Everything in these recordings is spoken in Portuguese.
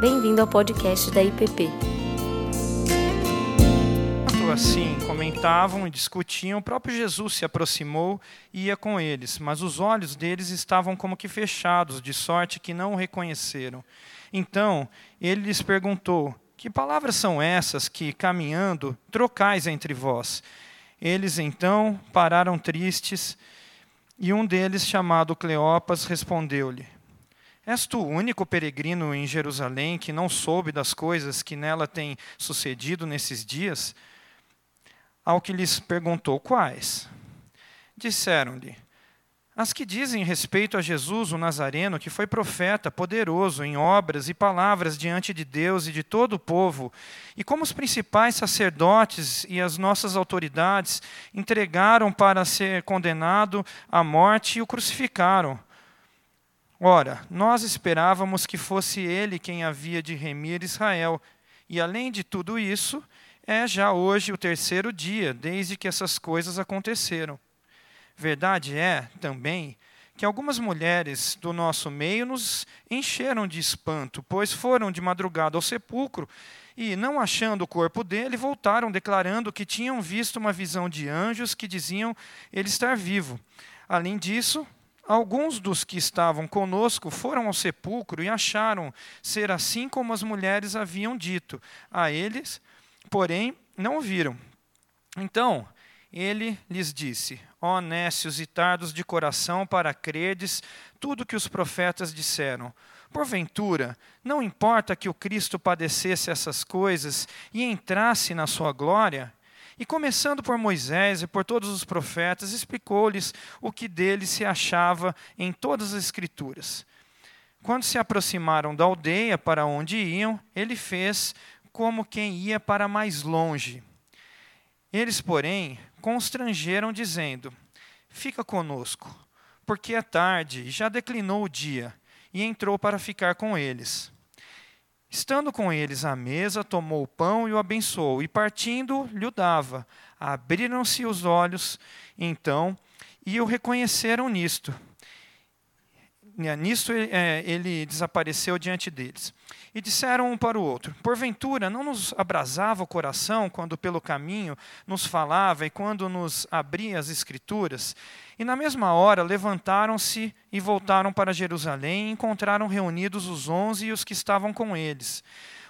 Bem-vindo ao podcast da IPP. Assim, comentavam e discutiam, o próprio Jesus se aproximou e ia com eles, mas os olhos deles estavam como que fechados, de sorte que não o reconheceram. Então, ele lhes perguntou: Que palavras são essas que, caminhando, trocais entre vós? Eles então pararam tristes, e um deles, chamado Cleopas, respondeu-lhe: És tu o único peregrino em Jerusalém que não soube das coisas que nela têm sucedido nesses dias? Ao que lhes perguntou quais? Disseram-lhe: As que dizem respeito a Jesus, o Nazareno, que foi profeta, poderoso em obras e palavras diante de Deus e de todo o povo, e como os principais sacerdotes e as nossas autoridades entregaram para ser condenado à morte e o crucificaram. Ora, nós esperávamos que fosse ele quem havia de remir Israel. E além de tudo isso, é já hoje o terceiro dia desde que essas coisas aconteceram. Verdade é, também, que algumas mulheres do nosso meio nos encheram de espanto, pois foram de madrugada ao sepulcro e, não achando o corpo dele, voltaram declarando que tinham visto uma visão de anjos que diziam ele estar vivo. Além disso, Alguns dos que estavam conosco foram ao sepulcro e acharam ser assim como as mulheres haviam dito. A eles, porém, não viram. Então, ele lhes disse: Ó nécios e tardos de coração para credes tudo que os profetas disseram. Porventura, não importa que o Cristo padecesse essas coisas e entrasse na sua glória? E começando por Moisés e por todos os profetas, explicou-lhes o que dele se achava em todas as Escrituras. Quando se aproximaram da aldeia para onde iam, ele fez como quem ia para mais longe. Eles, porém, constrangeram, dizendo: Fica conosco, porque é tarde e já declinou o dia. E entrou para ficar com eles. Estando com eles à mesa, tomou o pão e o abençoou, e partindo, lhe o dava. Abriram-se os olhos, então, e o reconheceram nisto. Nisto é, ele desapareceu diante deles. E disseram um para o outro: Porventura, não nos abrasava o coração quando pelo caminho nos falava e quando nos abria as Escrituras? E na mesma hora levantaram-se e voltaram para Jerusalém e encontraram reunidos os onze e os que estavam com eles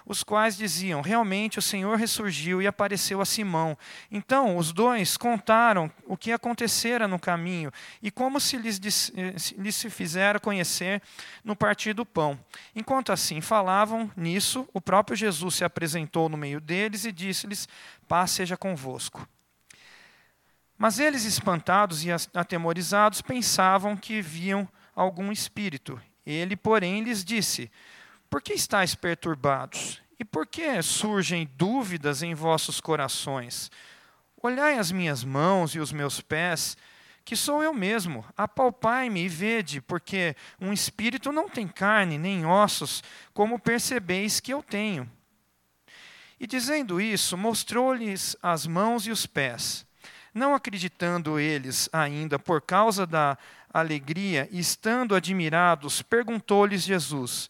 os quais diziam: Realmente o Senhor ressurgiu e apareceu a Simão. Então os dois contaram o que acontecera no caminho e como se lhes, eh, lhes se fizera conhecer no partir do pão. Enquanto assim falavam nisso, o próprio Jesus se apresentou no meio deles e disse-lhes: Paz seja convosco. Mas eles, espantados e atemorizados, pensavam que viam algum espírito. Ele, porém, lhes disse: por que estáis perturbados? E por que surgem dúvidas em vossos corações? Olhai as minhas mãos e os meus pés, que sou eu mesmo. Apalpai-me e vede, porque um espírito não tem carne nem ossos, como percebeis que eu tenho. E dizendo isso, mostrou-lhes as mãos e os pés. Não acreditando eles ainda por causa da alegria estando admirados, perguntou-lhes Jesus: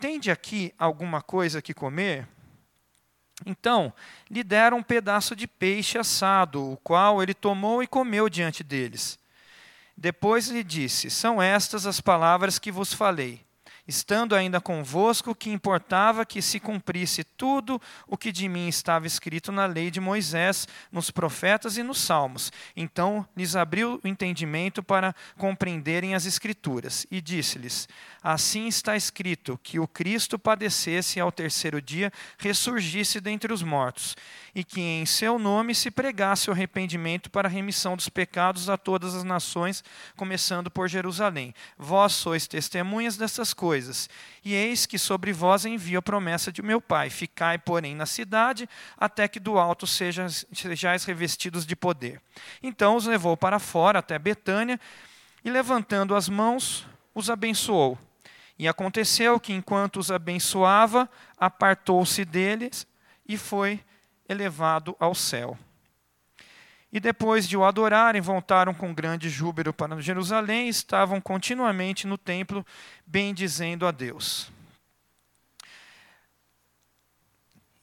Tende aqui alguma coisa que comer? Então lhe deram um pedaço de peixe assado, o qual ele tomou e comeu diante deles. Depois lhe disse: São estas as palavras que vos falei estando ainda convosco, que importava que se cumprisse tudo o que de mim estava escrito na lei de Moisés, nos profetas e nos salmos. Então lhes abriu o entendimento para compreenderem as Escrituras, e disse-lhes: Assim está escrito que o Cristo padecesse e ao terceiro dia ressurgisse dentre os mortos, e que em seu nome se pregasse o arrependimento para a remissão dos pecados a todas as nações, começando por Jerusalém. Vós sois testemunhas dessas coisas coisas. E eis que sobre vós envio a promessa de meu Pai. Ficai, porém, na cidade, até que do alto sejais, sejais revestidos de poder. Então os levou para fora, até Betânia, e levantando as mãos, os abençoou. E aconteceu que, enquanto os abençoava, apartou-se deles e foi elevado ao céu. E depois de o adorarem, voltaram com grande júbilo para Jerusalém e estavam continuamente no templo, bendizendo a Deus.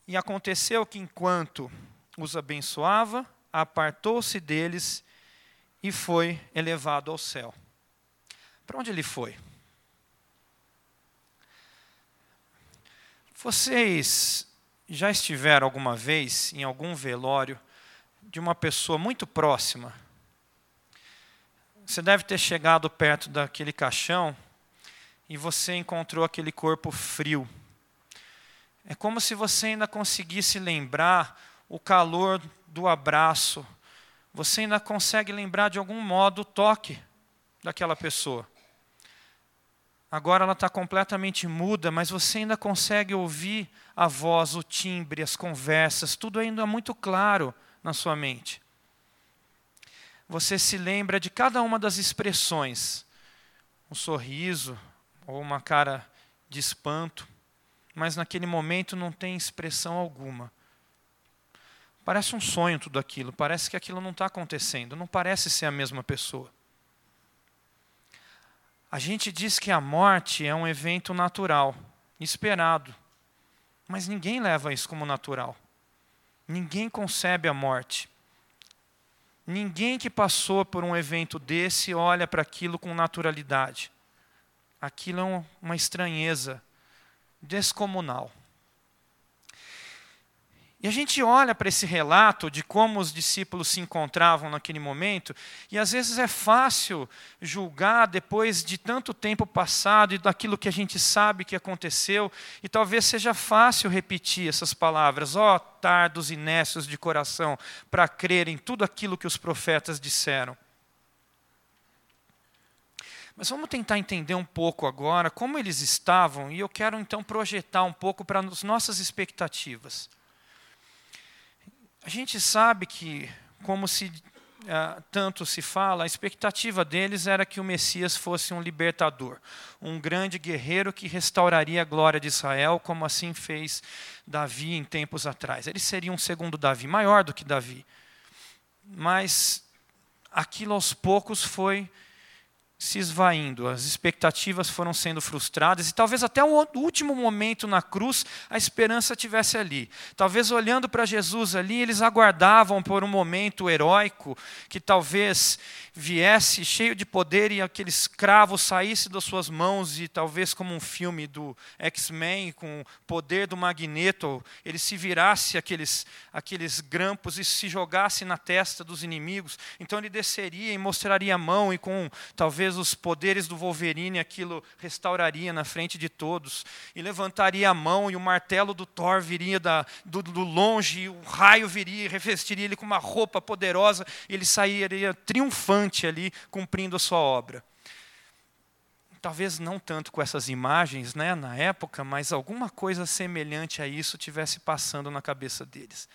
E aconteceu que, enquanto os abençoava, apartou-se deles e foi elevado ao céu. Para onde ele foi? Vocês já estiveram alguma vez em algum velório de uma pessoa muito próxima? Você deve ter chegado perto daquele caixão e você encontrou aquele corpo frio. É como se você ainda conseguisse lembrar o calor do abraço. Você ainda consegue lembrar de algum modo o toque daquela pessoa. Agora ela está completamente muda, mas você ainda consegue ouvir a voz, o timbre, as conversas, tudo ainda muito claro na sua mente. Você se lembra de cada uma das expressões, um sorriso ou uma cara de espanto, mas naquele momento não tem expressão alguma. Parece um sonho tudo aquilo, parece que aquilo não está acontecendo, não parece ser a mesma pessoa. A gente diz que a morte é um evento natural, esperado, mas ninguém leva isso como natural. Ninguém concebe a morte. Ninguém que passou por um evento desse olha para aquilo com naturalidade. Aquilo é uma estranheza descomunal. E a gente olha para esse relato de como os discípulos se encontravam naquele momento, e às vezes é fácil julgar depois de tanto tempo passado e daquilo que a gente sabe que aconteceu, e talvez seja fácil repetir essas palavras, ó oh, tardos nécios de coração, para crer em tudo aquilo que os profetas disseram. Mas vamos tentar entender um pouco agora como eles estavam, e eu quero então projetar um pouco para as nossas expectativas. A gente sabe que, como se uh, tanto se fala, a expectativa deles era que o Messias fosse um libertador, um grande guerreiro que restauraria a glória de Israel, como assim fez Davi em tempos atrás. Ele seria um segundo Davi, maior do que Davi. Mas aquilo aos poucos foi se esvaindo, as expectativas foram sendo frustradas e talvez até o último momento na cruz a esperança tivesse ali. Talvez olhando para Jesus ali, eles aguardavam por um momento heróico que talvez viesse cheio de poder e aquele escravo saísse das suas mãos e talvez como um filme do X-Men com o poder do magneto, ele se virasse aqueles aqueles grampos e se jogasse na testa dos inimigos. Então ele desceria e mostraria a mão e com talvez os poderes do Wolverine aquilo restauraria na frente de todos e levantaria a mão e o martelo do Thor viria da, do, do longe e o raio viria e revestiria ele com uma roupa poderosa e ele sairia triunfante ali cumprindo a sua obra. Talvez não tanto com essas imagens né, na época, mas alguma coisa semelhante a isso tivesse passando na cabeça deles.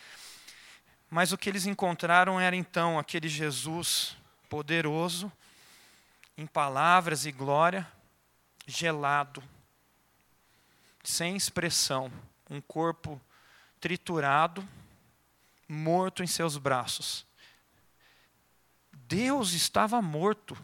Mas o que eles encontraram era então aquele Jesus poderoso, em palavras e glória, gelado, sem expressão, um corpo triturado, morto em seus braços. Deus estava morto.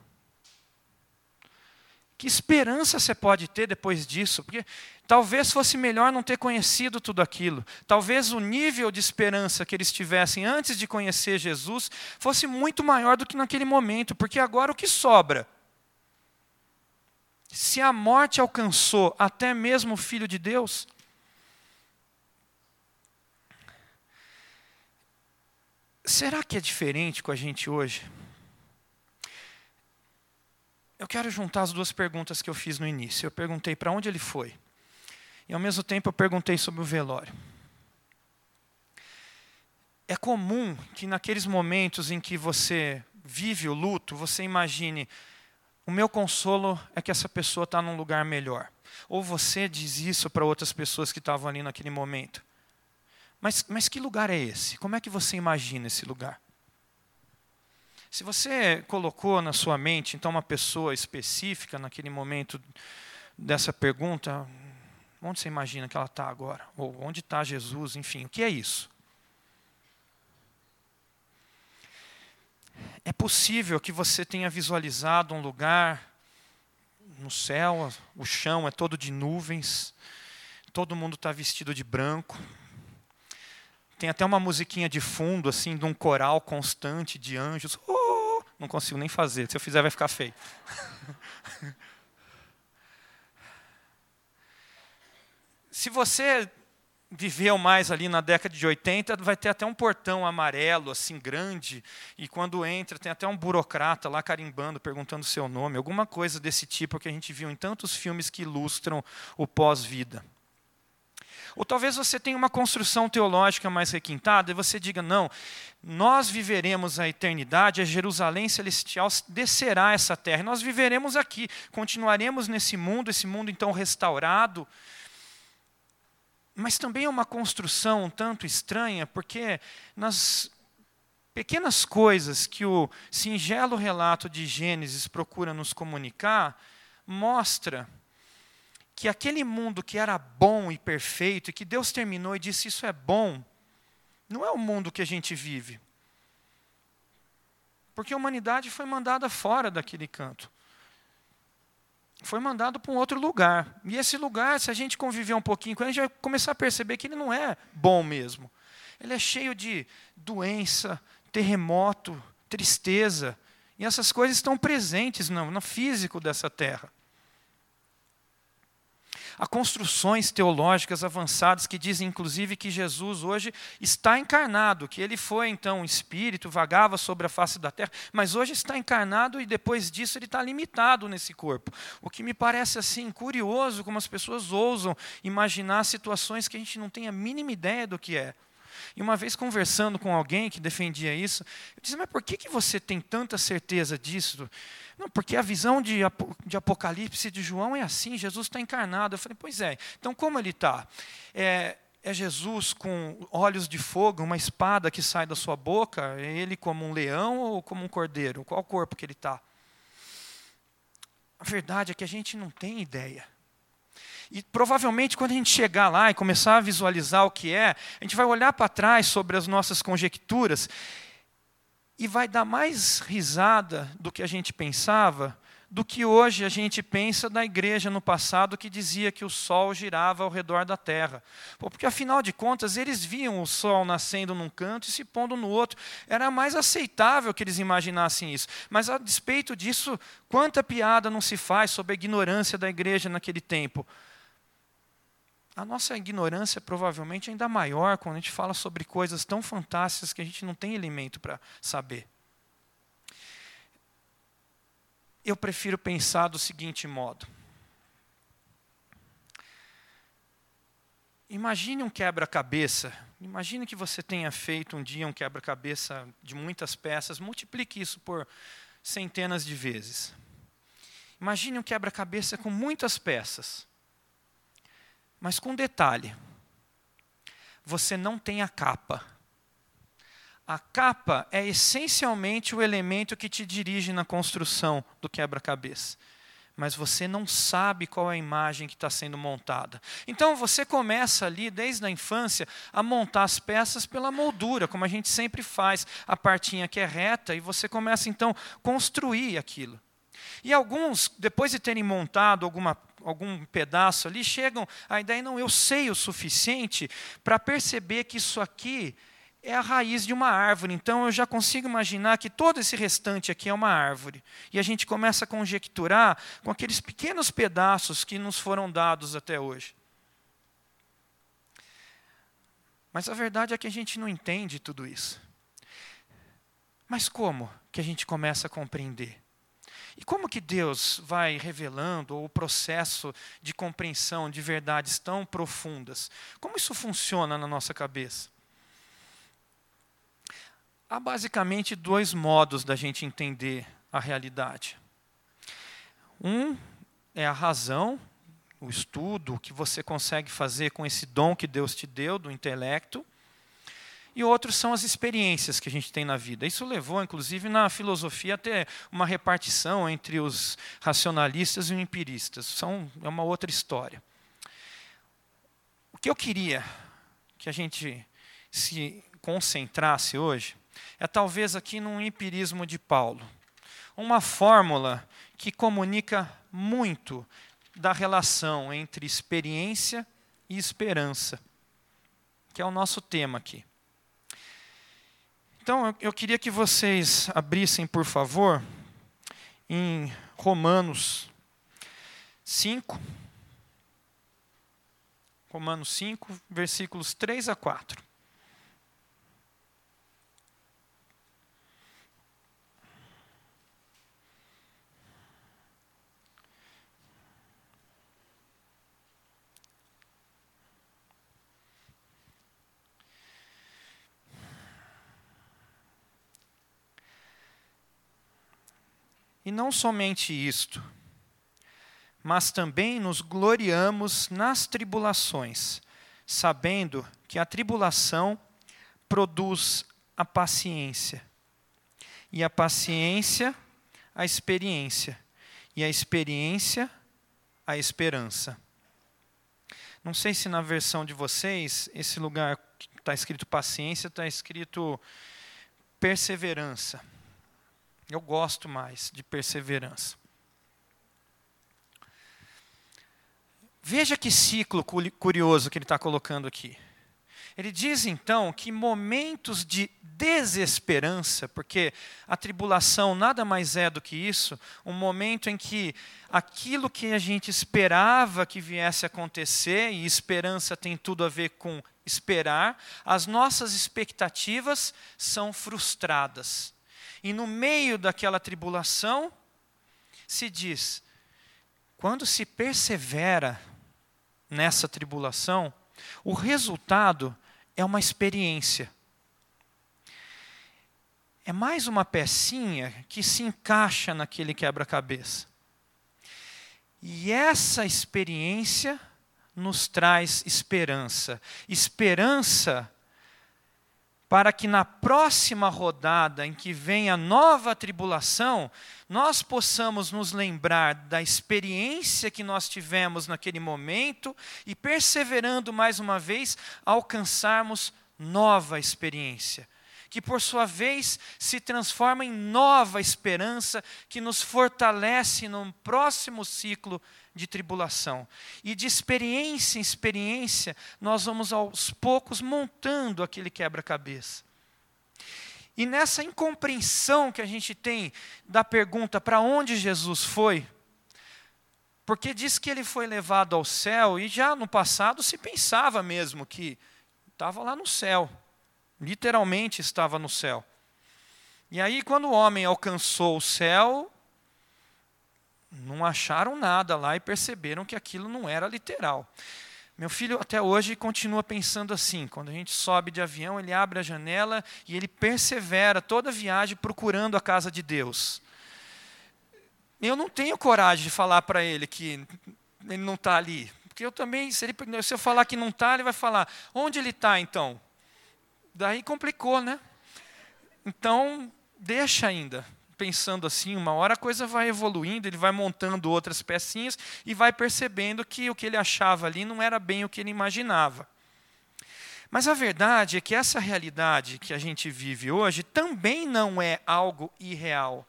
Que esperança você pode ter depois disso? Porque talvez fosse melhor não ter conhecido tudo aquilo. Talvez o nível de esperança que eles tivessem antes de conhecer Jesus fosse muito maior do que naquele momento, porque agora o que sobra? Se a morte alcançou até mesmo o Filho de Deus, será que é diferente com a gente hoje? Eu quero juntar as duas perguntas que eu fiz no início. Eu perguntei para onde ele foi. E ao mesmo tempo eu perguntei sobre o velório. É comum que naqueles momentos em que você vive o luto, você imagine: o meu consolo é que essa pessoa está num lugar melhor. Ou você diz isso para outras pessoas que estavam ali naquele momento. Mas, mas que lugar é esse? Como é que você imagina esse lugar? Se você colocou na sua mente, então, uma pessoa específica naquele momento dessa pergunta, onde você imagina que ela está agora? Ou onde está Jesus? Enfim, o que é isso? É possível que você tenha visualizado um lugar no céu, o chão é todo de nuvens, todo mundo está vestido de branco, Tem até uma musiquinha de fundo, assim, de um coral constante de anjos. Oh, não consigo nem fazer, se eu fizer vai ficar feio. se você viveu mais ali na década de 80, vai ter até um portão amarelo, assim, grande, e quando entra tem até um burocrata lá carimbando, perguntando o seu nome, alguma coisa desse tipo que a gente viu em tantos filmes que ilustram o pós-vida. Ou talvez você tenha uma construção teológica mais requintada e você diga: não, nós viveremos a eternidade, a Jerusalém celestial descerá essa terra, nós viveremos aqui, continuaremos nesse mundo, esse mundo então restaurado, mas também é uma construção um tanto estranha, porque nas pequenas coisas que o singelo relato de Gênesis procura nos comunicar, mostra que aquele mundo que era bom e perfeito, e que Deus terminou e disse isso é bom, não é o mundo que a gente vive. Porque a humanidade foi mandada fora daquele canto foi mandado para um outro lugar. E esse lugar, se a gente conviver um pouquinho com ele, a gente vai começar a perceber que ele não é bom mesmo. Ele é cheio de doença, terremoto, tristeza. E essas coisas estão presentes no, no físico dessa terra. Há construções teológicas avançadas que dizem, inclusive, que Jesus hoje está encarnado, que ele foi então um espírito, vagava sobre a face da terra, mas hoje está encarnado e depois disso ele está limitado nesse corpo. O que me parece assim curioso como as pessoas ousam imaginar situações que a gente não tem a mínima ideia do que é. E uma vez conversando com alguém que defendia isso, eu disse: Mas por que, que você tem tanta certeza disso? Não, porque a visão de, de Apocalipse de João é assim: Jesus está encarnado. Eu falei: Pois é, então como ele está? É, é Jesus com olhos de fogo, uma espada que sai da sua boca? É ele como um leão ou como um cordeiro? Qual corpo que ele está? A verdade é que a gente não tem ideia. E provavelmente, quando a gente chegar lá e começar a visualizar o que é, a gente vai olhar para trás sobre as nossas conjecturas e vai dar mais risada do que a gente pensava, do que hoje a gente pensa da igreja no passado que dizia que o sol girava ao redor da terra. Porque afinal de contas, eles viam o sol nascendo num canto e se pondo no outro. Era mais aceitável que eles imaginassem isso. Mas a despeito disso, quanta piada não se faz sobre a ignorância da igreja naquele tempo? A nossa ignorância provavelmente é ainda maior quando a gente fala sobre coisas tão fantásticas que a gente não tem elemento para saber. Eu prefiro pensar do seguinte modo. Imagine um quebra-cabeça. Imagine que você tenha feito um dia um quebra-cabeça de muitas peças. Multiplique isso por centenas de vezes. Imagine um quebra-cabeça com muitas peças. Mas com um detalhe: você não tem a capa. A capa é essencialmente o elemento que te dirige na construção do quebra-cabeça. Mas você não sabe qual é a imagem que está sendo montada. Então você começa ali, desde a infância, a montar as peças pela moldura, como a gente sempre faz, a partinha que é reta, e você começa então a construir aquilo. E alguns, depois de terem montado alguma, algum pedaço ali, chegam à ideia, não, eu sei o suficiente para perceber que isso aqui é a raiz de uma árvore. Então eu já consigo imaginar que todo esse restante aqui é uma árvore. E a gente começa a conjecturar com aqueles pequenos pedaços que nos foram dados até hoje. Mas a verdade é que a gente não entende tudo isso. Mas como que a gente começa a compreender? E como que Deus vai revelando o processo de compreensão de verdades tão profundas? Como isso funciona na nossa cabeça? Há basicamente dois modos da gente entender a realidade. Um é a razão, o estudo, o que você consegue fazer com esse dom que Deus te deu, do intelecto e outros são as experiências que a gente tem na vida. Isso levou, inclusive, na filosofia a ter uma repartição entre os racionalistas e os empiristas. São, é uma outra história. O que eu queria que a gente se concentrasse hoje é talvez aqui num empirismo de Paulo. Uma fórmula que comunica muito da relação entre experiência e esperança, que é o nosso tema aqui. Então, eu, queria que vocês abrissem, por favor, em Romanos 5. Romanos 5, versículos 3 a 4. E não somente isto, mas também nos gloriamos nas tribulações, sabendo que a tribulação produz a paciência, e a paciência, a experiência, e a experiência, a esperança. Não sei se na versão de vocês, esse lugar que está escrito paciência, está escrito perseverança. Eu gosto mais de perseverança. Veja que ciclo curioso que ele está colocando aqui. Ele diz então que momentos de desesperança, porque a tribulação nada mais é do que isso, um momento em que aquilo que a gente esperava que viesse acontecer, e esperança tem tudo a ver com esperar, as nossas expectativas são frustradas. E no meio daquela tribulação, se diz: quando se persevera nessa tribulação, o resultado é uma experiência. É mais uma pecinha que se encaixa naquele quebra-cabeça. E essa experiência nos traz esperança. Esperança para que na próxima rodada, em que vem a nova tribulação, nós possamos nos lembrar da experiência que nós tivemos naquele momento e, perseverando mais uma vez, alcançarmos nova experiência. Que por sua vez se transforma em nova esperança que nos fortalece no próximo ciclo de tribulação. E de experiência em experiência, nós vamos aos poucos montando aquele quebra-cabeça. E nessa incompreensão que a gente tem da pergunta para onde Jesus foi, porque diz que ele foi levado ao céu, e já no passado se pensava mesmo que estava lá no céu, literalmente estava no céu. E aí, quando o homem alcançou o céu, não acharam nada lá e perceberam que aquilo não era literal. Meu filho até hoje continua pensando assim. Quando a gente sobe de avião, ele abre a janela e ele persevera toda a viagem procurando a casa de Deus. Eu não tenho coragem de falar para ele que ele não está ali. Porque eu também, se, ele, se eu falar que não está, ele vai falar: onde ele está então? Daí complicou, né? Então, deixa ainda pensando assim, uma hora a coisa vai evoluindo, ele vai montando outras pecinhas e vai percebendo que o que ele achava ali não era bem o que ele imaginava. Mas a verdade é que essa realidade que a gente vive hoje também não é algo irreal.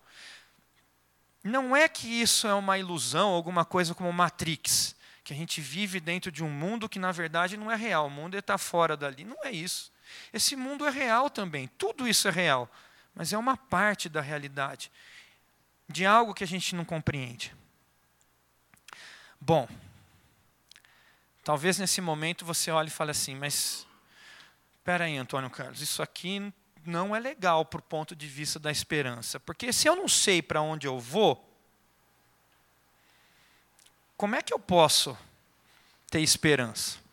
Não é que isso é uma ilusão, alguma coisa como Matrix, que a gente vive dentro de um mundo que na verdade não é real, o mundo está fora dali. Não é isso. Esse mundo é real também, tudo isso é real mas é uma parte da realidade, de algo que a gente não compreende. Bom, talvez nesse momento você olhe e fale assim, mas espera aí, Antônio Carlos, isso aqui não é legal o ponto de vista da esperança, porque se eu não sei para onde eu vou, como é que eu posso ter esperança?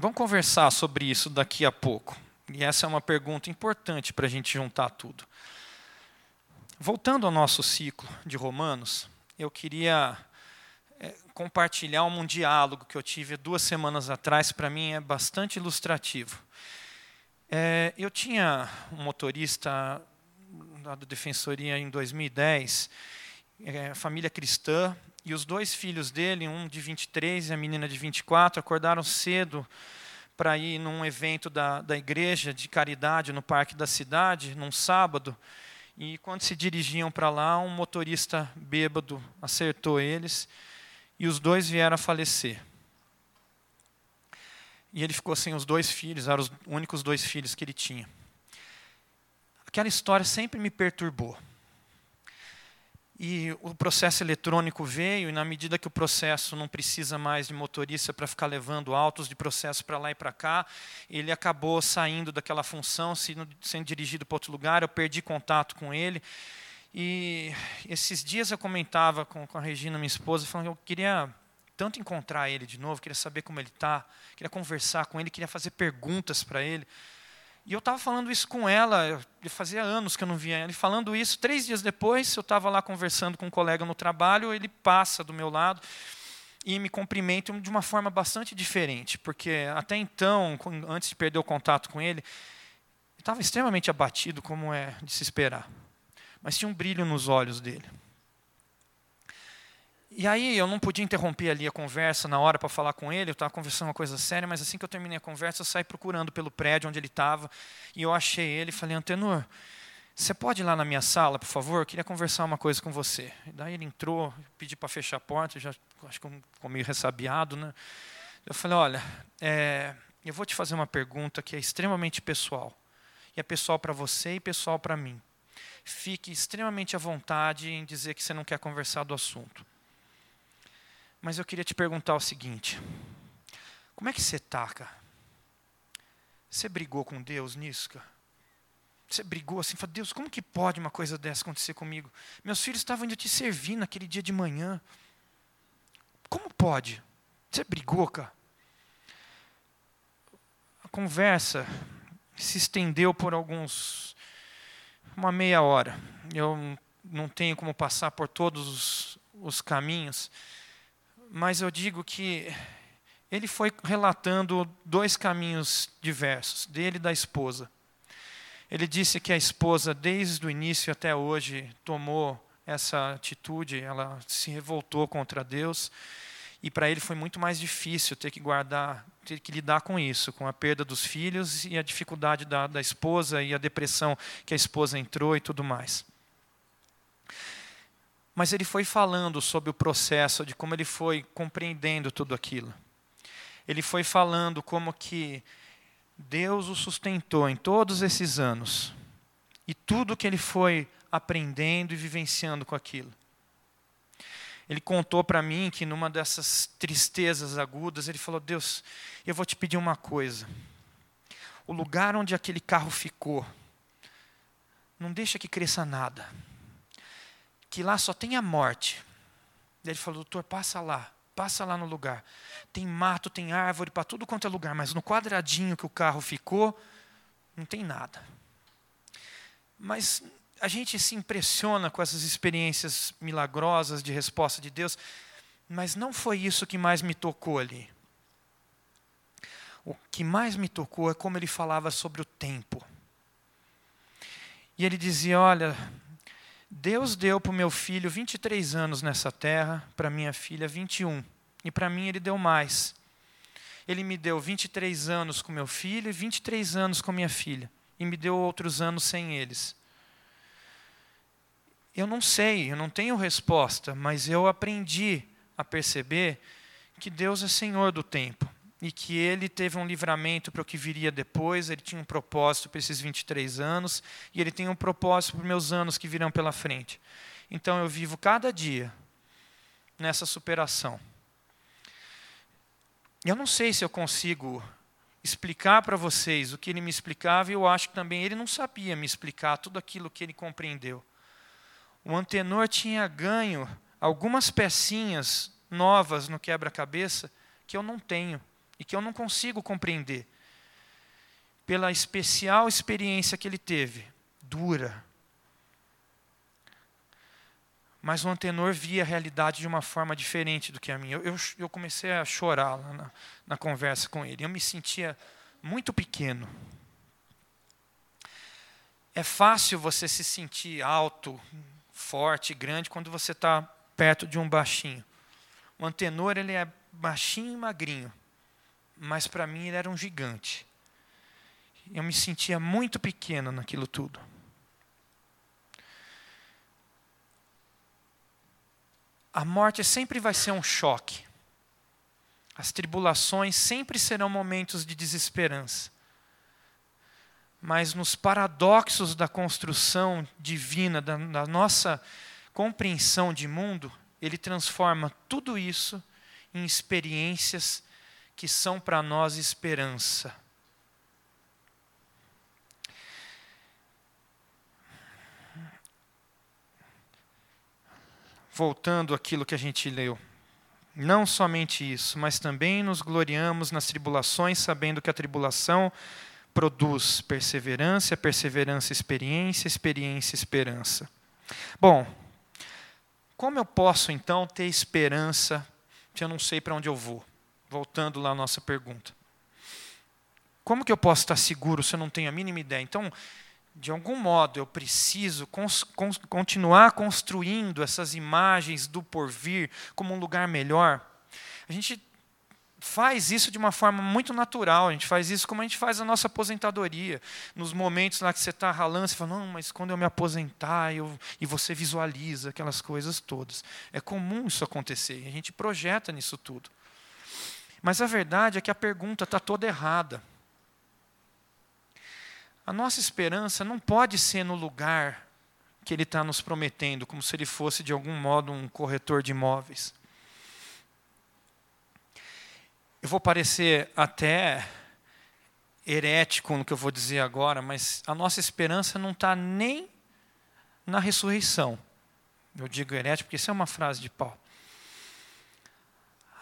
Vamos conversar sobre isso daqui a pouco. E essa é uma pergunta importante para a gente juntar tudo. Voltando ao nosso ciclo de Romanos, eu queria é, compartilhar um diálogo que eu tive duas semanas atrás, para mim é bastante ilustrativo. É, eu tinha um motorista da Defensoria em 2010, é, família cristã, e os dois filhos dele, um de 23 e a menina de 24, acordaram cedo para ir num evento da, da igreja de caridade no parque da cidade, num sábado. E quando se dirigiam para lá, um motorista bêbado acertou eles e os dois vieram a falecer. E ele ficou sem os dois filhos, eram os únicos dois filhos que ele tinha. Aquela história sempre me perturbou. E o processo eletrônico veio, e na medida que o processo não precisa mais de motorista para ficar levando autos de processo para lá e para cá, ele acabou saindo daquela função, sendo, sendo dirigido para outro lugar. Eu perdi contato com ele. E esses dias eu comentava com, com a Regina, minha esposa, falando que eu queria tanto encontrar ele de novo, queria saber como ele está, queria conversar com ele, queria fazer perguntas para ele. E eu estava falando isso com ela, fazia anos que eu não via ela, e falando isso, três dias depois, eu estava lá conversando com um colega no trabalho, ele passa do meu lado e me cumprimenta de uma forma bastante diferente, porque até então, antes de perder o contato com ele, estava extremamente abatido, como é de se esperar. Mas tinha um brilho nos olhos dele. E aí eu não podia interromper ali a conversa na hora para falar com ele, eu estava conversando uma coisa séria, mas assim que eu terminei a conversa, eu saí procurando pelo prédio onde ele estava, e eu achei ele e falei, Antenor, você pode ir lá na minha sala, por favor? Eu queria conversar uma coisa com você. E daí ele entrou, pedi para fechar a porta, já acho que ficou meio ressabiado, né? Eu falei, olha, é, eu vou te fazer uma pergunta que é extremamente pessoal. E é pessoal para você e pessoal para mim. Fique extremamente à vontade em dizer que você não quer conversar do assunto. Mas eu queria te perguntar o seguinte: como é que você está, cara? Você brigou com Deus nisso, cara? Você brigou assim, falou, Deus, como que pode uma coisa dessa acontecer comigo? Meus filhos estavam indo te servir naquele dia de manhã. Como pode? Você brigou, cara? A conversa se estendeu por alguns. uma meia hora. Eu não tenho como passar por todos os, os caminhos mas eu digo que ele foi relatando dois caminhos diversos, dele e da esposa. Ele disse que a esposa, desde o início até hoje, tomou essa atitude, ela se revoltou contra Deus, e para ele foi muito mais difícil ter que guardar, ter que lidar com isso, com a perda dos filhos e a dificuldade da, da esposa e a depressão que a esposa entrou e tudo mais. Mas ele foi falando sobre o processo, de como ele foi compreendendo tudo aquilo. Ele foi falando como que Deus o sustentou em todos esses anos. E tudo que ele foi aprendendo e vivenciando com aquilo. Ele contou para mim que numa dessas tristezas agudas, ele falou: Deus, eu vou te pedir uma coisa. O lugar onde aquele carro ficou, não deixa que cresça nada que lá só tem a morte. Ele falou, doutor, passa lá, passa lá no lugar. Tem mato, tem árvore para tudo quanto é lugar, mas no quadradinho que o carro ficou, não tem nada. Mas a gente se impressiona com essas experiências milagrosas de resposta de Deus, mas não foi isso que mais me tocou ali. O que mais me tocou é como ele falava sobre o tempo. E ele dizia: Olha, Deus deu para o meu filho 23 anos nessa terra, para minha filha 21. E para mim ele deu mais. Ele me deu 23 anos com meu filho e 23 anos com minha filha. E me deu outros anos sem eles. Eu não sei, eu não tenho resposta, mas eu aprendi a perceber que Deus é Senhor do tempo e que ele teve um livramento para o que viria depois, ele tinha um propósito para esses 23 anos, e ele tem um propósito para meus anos que virão pela frente. Então eu vivo cada dia nessa superação. Eu não sei se eu consigo explicar para vocês o que ele me explicava, e eu acho que também ele não sabia me explicar tudo aquilo que ele compreendeu. O antenor tinha ganho algumas pecinhas novas no quebra-cabeça que eu não tenho e que eu não consigo compreender. Pela especial experiência que ele teve, dura. Mas o antenor via a realidade de uma forma diferente do que a minha. Eu, eu, eu comecei a chorar lá na, na conversa com ele. Eu me sentia muito pequeno. É fácil você se sentir alto, forte, grande, quando você está perto de um baixinho. O antenor ele é baixinho e magrinho mas para mim ele era um gigante. Eu me sentia muito pequeno naquilo tudo. A morte sempre vai ser um choque. As tribulações sempre serão momentos de desesperança. Mas nos paradoxos da construção divina, da, da nossa compreensão de mundo, ele transforma tudo isso em experiências que são para nós esperança. Voltando àquilo que a gente leu. Não somente isso, mas também nos gloriamos nas tribulações, sabendo que a tribulação produz perseverança, perseverança, experiência, experiência, esperança. Bom, como eu posso então ter esperança se eu não sei para onde eu vou? Voltando lá à nossa pergunta. Como que eu posso estar seguro se eu não tenho a mínima ideia? Então, de algum modo, eu preciso cons continuar construindo essas imagens do porvir como um lugar melhor. A gente faz isso de uma forma muito natural, a gente faz isso como a gente faz a nossa aposentadoria. Nos momentos lá que você está ralando, você fala, não, mas quando eu me aposentar, eu... e você visualiza aquelas coisas todas. É comum isso acontecer, a gente projeta nisso tudo. Mas a verdade é que a pergunta está toda errada. A nossa esperança não pode ser no lugar que Ele está nos prometendo, como se Ele fosse, de algum modo, um corretor de imóveis. Eu vou parecer até herético no que eu vou dizer agora, mas a nossa esperança não está nem na ressurreição. Eu digo herético porque isso é uma frase de Paulo.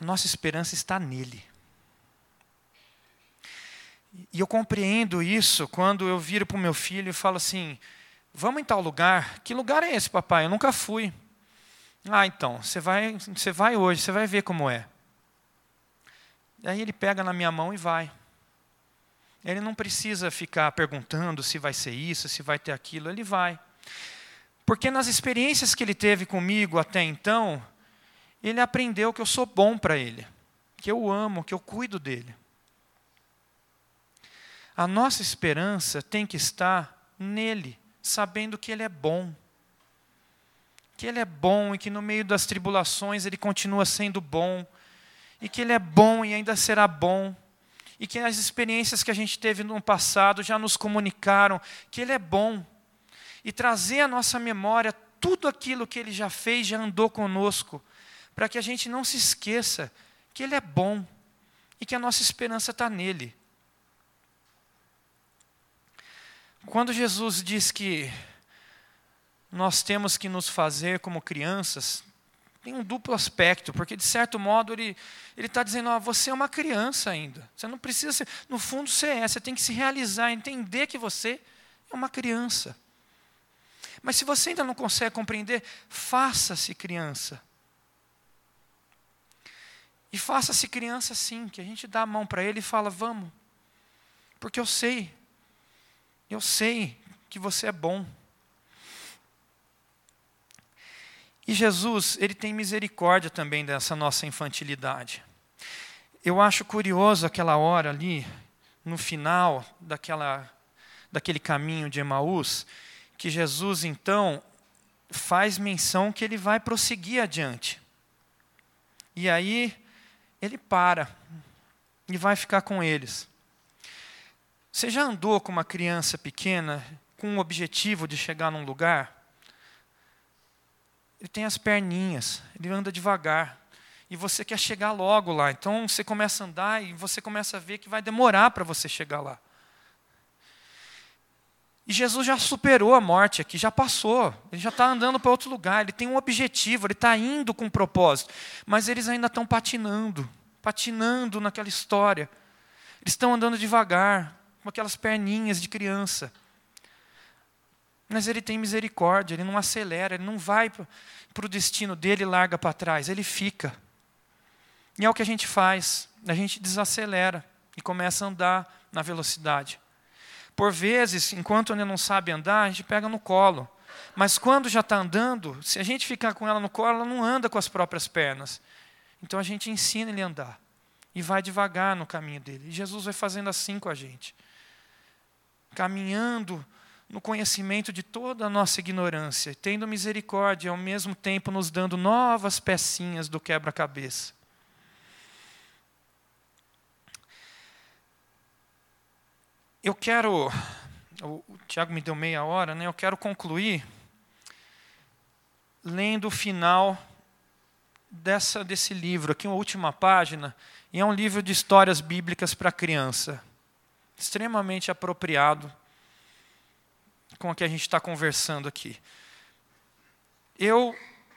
A nossa esperança está nele. E eu compreendo isso quando eu viro para o meu filho e falo assim: vamos em tal lugar. Que lugar é esse, papai? Eu nunca fui. Ah, então, você vai, você vai hoje, você vai ver como é. Aí ele pega na minha mão e vai. Ele não precisa ficar perguntando se vai ser isso, se vai ter aquilo, ele vai. Porque nas experiências que ele teve comigo até então, ele aprendeu que eu sou bom para ele, que eu amo, que eu cuido dele. A nossa esperança tem que estar nele, sabendo que ele é bom. Que ele é bom e que no meio das tribulações ele continua sendo bom e que Ele é bom e ainda será bom, e que as experiências que a gente teve no passado já nos comunicaram que Ele é bom, e trazer à nossa memória tudo aquilo que Ele já fez, já andou conosco, para que a gente não se esqueça que Ele é bom e que a nossa esperança está nele. Quando Jesus diz que nós temos que nos fazer como crianças, tem um duplo aspecto, porque de certo modo ele está dizendo: você é uma criança ainda. Você não precisa ser, no fundo você é, você tem que se realizar, entender que você é uma criança. Mas se você ainda não consegue compreender, faça-se criança. E faça-se criança sim, que a gente dá a mão para ele e fala: vamos, porque eu sei, eu sei que você é bom. E Jesus, ele tem misericórdia também dessa nossa infantilidade. Eu acho curioso aquela hora ali, no final daquela, daquele caminho de Emaús, que Jesus então faz menção que ele vai prosseguir adiante. E aí ele para e vai ficar com eles. Você já andou com uma criança pequena com o objetivo de chegar num lugar? ele tem as perninhas, ele anda devagar. E você quer chegar logo lá. Então você começa a andar e você começa a ver que vai demorar para você chegar lá. E Jesus já superou a morte aqui, já passou. Ele já está andando para outro lugar. Ele tem um objetivo, ele está indo com um propósito. Mas eles ainda estão patinando patinando naquela história. Eles estão andando devagar, com aquelas perninhas de criança. Mas ele tem misericórdia, ele não acelera, ele não vai para o destino dele e larga para trás, ele fica. E é o que a gente faz, a gente desacelera e começa a andar na velocidade. Por vezes, enquanto ele não sabe andar, a gente pega no colo. Mas quando já está andando, se a gente ficar com ela no colo, ela não anda com as próprias pernas. Então a gente ensina ele a andar. E vai devagar no caminho dele. E Jesus vai fazendo assim com a gente. Caminhando no conhecimento de toda a nossa ignorância, tendo misericórdia, ao mesmo tempo nos dando novas pecinhas do quebra-cabeça. Eu quero. O Tiago me deu meia hora, né? Eu quero concluir lendo o final dessa, desse livro, aqui, a última página, e é um livro de histórias bíblicas para criança, extremamente apropriado com o que a gente está conversando aqui. Eu,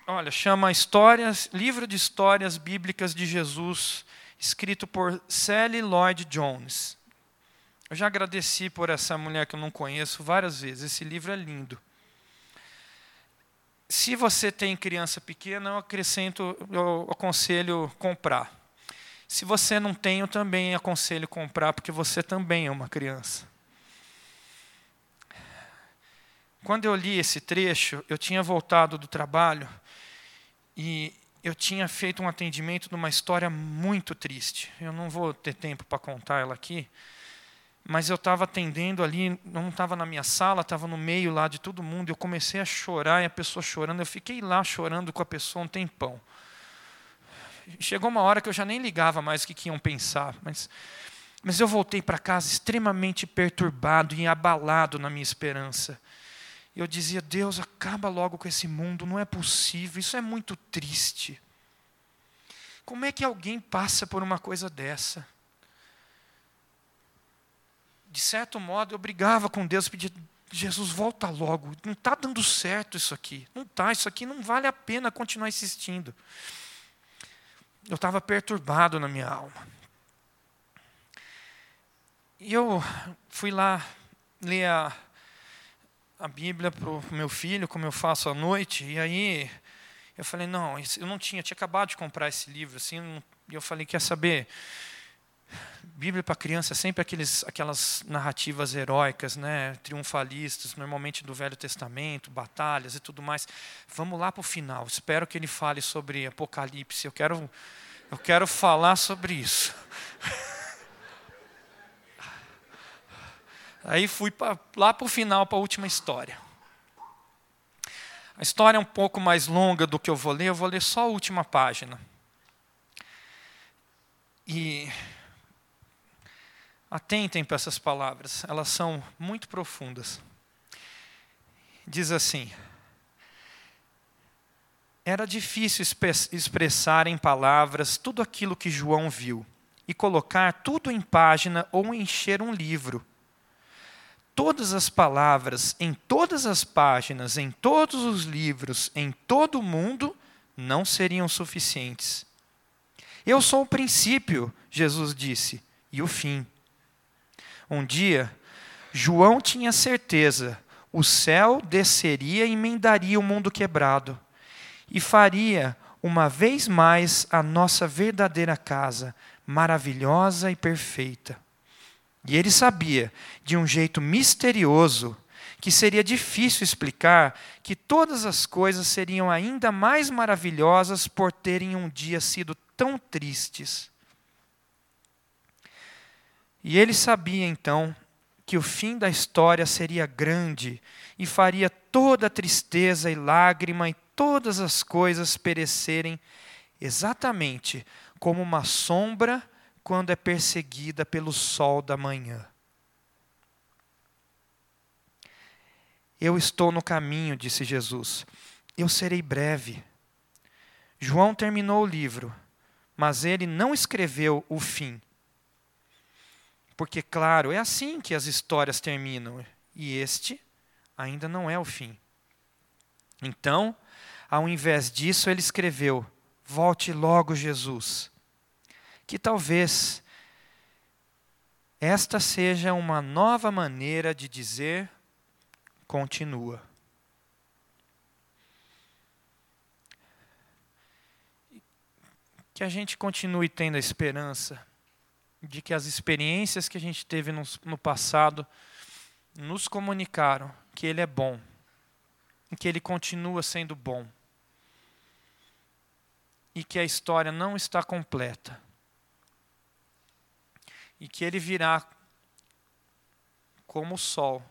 olha, chama Histórias, Livro de Histórias Bíblicas de Jesus, escrito por Sally Lloyd Jones. Eu já agradeci por essa mulher que eu não conheço várias vezes. Esse livro é lindo. Se você tem criança pequena, eu acrescento, eu aconselho comprar. Se você não tem, eu também aconselho comprar, porque você também é uma criança. Quando eu li esse trecho, eu tinha voltado do trabalho e eu tinha feito um atendimento de uma história muito triste. Eu não vou ter tempo para contar ela aqui, mas eu estava atendendo ali, não estava na minha sala, estava no meio lá de todo mundo, eu comecei a chorar e a pessoa chorando, eu fiquei lá chorando com a pessoa um tempão. Chegou uma hora que eu já nem ligava mais o que, que iam pensar, mas, mas eu voltei para casa extremamente perturbado e abalado na minha esperança. Eu dizia, Deus, acaba logo com esse mundo, não é possível, isso é muito triste. Como é que alguém passa por uma coisa dessa? De certo modo, eu brigava com Deus, pedia, Jesus, volta logo, não está dando certo isso aqui, não está, isso aqui não vale a pena continuar insistindo. Eu estava perturbado na minha alma. E eu fui lá ler a, a Bíblia para o meu filho, como eu faço à noite, e aí eu falei, não, eu não tinha, tinha acabado de comprar esse livro, assim, e eu falei, quer saber, Bíblia para criança é sempre aqueles, aquelas narrativas heróicas, né, triunfalistas, normalmente do Velho Testamento, batalhas e tudo mais. Vamos lá para o final. Espero que ele fale sobre Apocalipse. Eu quero, eu quero falar sobre isso. Aí fui pra, lá para o final, para a última história. A história é um pouco mais longa do que eu vou ler, eu vou ler só a última página. E Atentem para essas palavras, elas são muito profundas. Diz assim: Era difícil expressar em palavras tudo aquilo que João viu e colocar tudo em página ou encher um livro. Todas as palavras, em todas as páginas, em todos os livros, em todo o mundo, não seriam suficientes. Eu sou o princípio, Jesus disse, e o fim. Um dia, João tinha certeza, o céu desceria e emendaria o mundo quebrado e faria uma vez mais a nossa verdadeira casa, maravilhosa e perfeita. E ele sabia, de um jeito misterioso, que seria difícil explicar que todas as coisas seriam ainda mais maravilhosas por terem um dia sido tão tristes. E ele sabia então que o fim da história seria grande e faria toda tristeza e lágrima e todas as coisas perecerem exatamente como uma sombra quando é perseguida pelo sol da manhã. Eu estou no caminho, disse Jesus. Eu serei breve. João terminou o livro, mas ele não escreveu o fim porque, claro, é assim que as histórias terminam. E este ainda não é o fim. Então, ao invés disso, ele escreveu: Volte logo, Jesus. Que talvez esta seja uma nova maneira de dizer continua. Que a gente continue tendo a esperança de que as experiências que a gente teve no, no passado nos comunicaram que Ele é bom, que Ele continua sendo bom, e que a história não está completa, e que Ele virá como o sol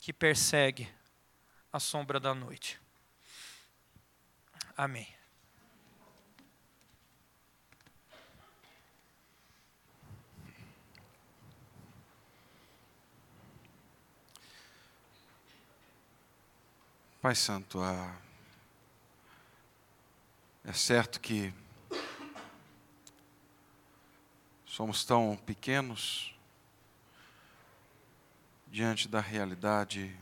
que persegue a sombra da noite. Amém. Pai Santo, ah, é certo que somos tão pequenos diante da realidade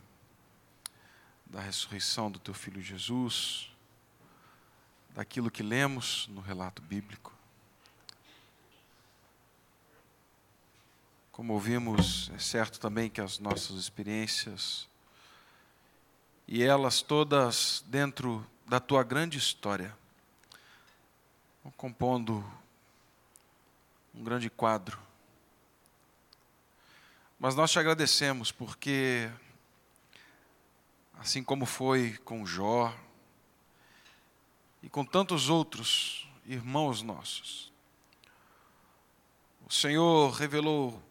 da ressurreição do Teu Filho Jesus, daquilo que lemos no relato bíblico. Como ouvimos, é certo também que as nossas experiências e elas todas dentro da tua grande história, compondo um grande quadro. Mas nós te agradecemos porque, assim como foi com Jó e com tantos outros irmãos nossos, o Senhor revelou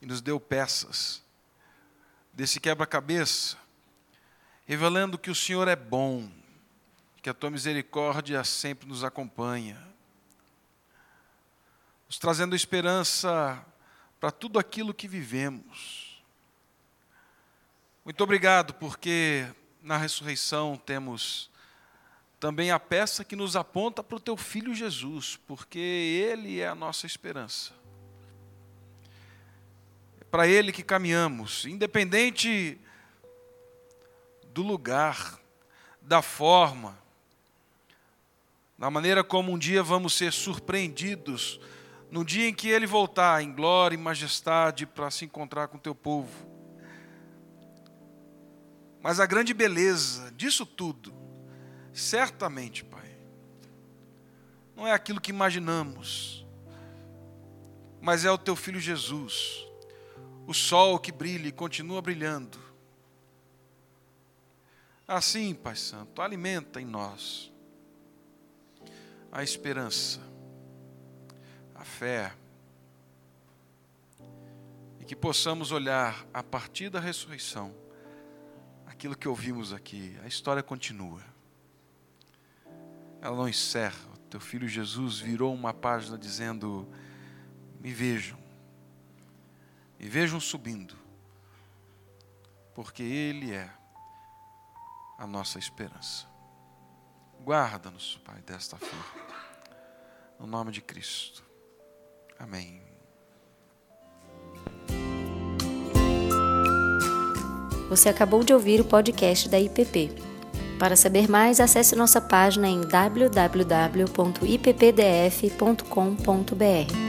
e nos deu peças desse quebra-cabeça revelando que o Senhor é bom, que a tua misericórdia sempre nos acompanha, nos trazendo esperança para tudo aquilo que vivemos. Muito obrigado, porque na ressurreição temos também a peça que nos aponta para o teu filho Jesus, porque ele é a nossa esperança. É para ele que caminhamos, independente do lugar, da forma, da maneira como um dia vamos ser surpreendidos, no dia em que Ele voltar em glória e majestade para se encontrar com o teu povo. Mas a grande beleza disso tudo, certamente, Pai, não é aquilo que imaginamos, mas é o teu filho Jesus, o sol que brilha e continua brilhando, Assim, Pai Santo, alimenta em nós a esperança, a fé, e que possamos olhar a partir da ressurreição aquilo que ouvimos aqui. A história continua, ela não encerra. O teu filho Jesus virou uma página dizendo: Me vejam, me vejam subindo, porque Ele é a nossa esperança. Guarda-nos, Pai, desta forma. No nome de Cristo. Amém. Você acabou de ouvir o podcast da IPP. Para saber mais, acesse nossa página em www.ippdf.com.br.